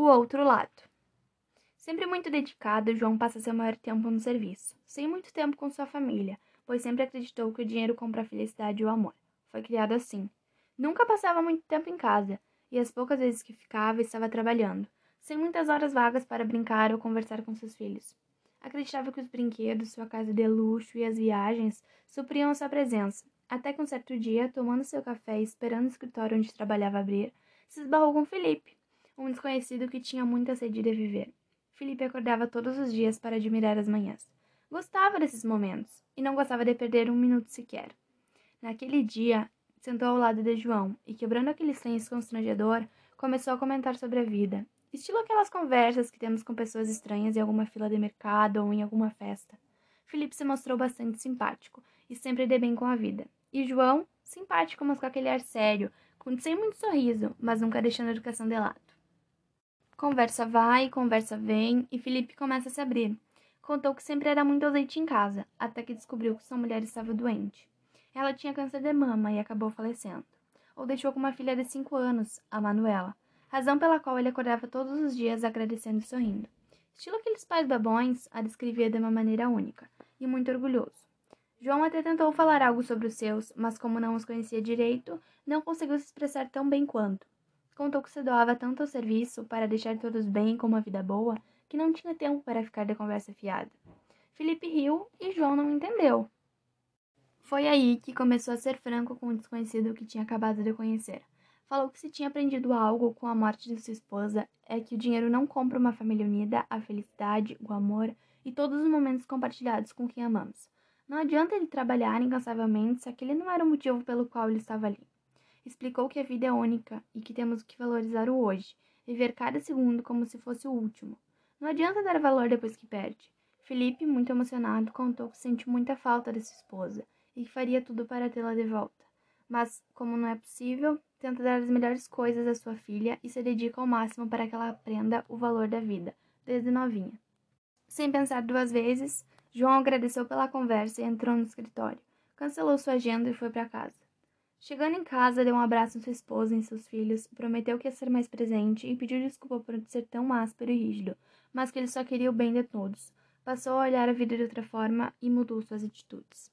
O outro lado. Sempre muito dedicado, João passa seu maior tempo no serviço, sem muito tempo com sua família, pois sempre acreditou que o dinheiro compra a felicidade e o amor. Foi criado assim. Nunca passava muito tempo em casa, e as poucas vezes que ficava estava trabalhando, sem muitas horas vagas para brincar ou conversar com seus filhos. Acreditava que os brinquedos, sua casa de luxo e as viagens supriam sua presença, até que um certo dia, tomando seu café e esperando o escritório onde trabalhava abrir, se esbarrou com Felipe, um desconhecido que tinha muita sede de viver. Felipe acordava todos os dias para admirar as manhãs. Gostava desses momentos e não gostava de perder um minuto sequer. Naquele dia, sentou ao lado de João e, quebrando aquele silêncio constrangedor, começou a comentar sobre a vida. Estilo aquelas conversas que temos com pessoas estranhas em alguma fila de mercado ou em alguma festa. Felipe se mostrou bastante simpático e sempre de bem com a vida. E João, simpático, mas com aquele ar sério, sem muito sorriso, mas nunca deixando a educação de lado. Conversa vai, conversa vem, e Felipe começa a se abrir. Contou que sempre era muito azeite em casa, até que descobriu que sua mulher estava doente. Ela tinha câncer de mama e acabou falecendo. Ou deixou com uma filha de cinco anos, a Manuela, razão pela qual ele acordava todos os dias agradecendo e sorrindo. Estilo aqueles pais babões, a descrevia de uma maneira única, e muito orgulhoso. João até tentou falar algo sobre os seus, mas como não os conhecia direito, não conseguiu se expressar tão bem quanto. Contou que se doava tanto ao serviço para deixar todos bem com uma vida boa que não tinha tempo para ficar de conversa fiada. Felipe riu e João não entendeu. Foi aí que começou a ser franco com o desconhecido que tinha acabado de conhecer. Falou que se tinha aprendido algo com a morte de sua esposa é que o dinheiro não compra uma família unida, a felicidade, o amor e todos os momentos compartilhados com quem amamos. Não adianta ele trabalhar incansavelmente se aquele não era o motivo pelo qual ele estava ali. Explicou que a vida é única e que temos que valorizar o hoje, viver cada segundo como se fosse o último. Não adianta dar valor depois que perde. Felipe, muito emocionado, contou que sente muita falta de sua esposa e que faria tudo para tê-la de volta. Mas, como não é possível, tenta dar as melhores coisas à sua filha e se dedica ao máximo para que ela aprenda o valor da vida, desde novinha. Sem pensar duas vezes, João agradeceu pela conversa e entrou no escritório. Cancelou sua agenda e foi para casa. Chegando em casa, deu um abraço em sua esposa e em seus filhos, prometeu que ia ser mais presente e pediu desculpa por ser tão áspero e rígido, mas que ele só queria o bem de todos. Passou a olhar a vida de outra forma e mudou suas atitudes.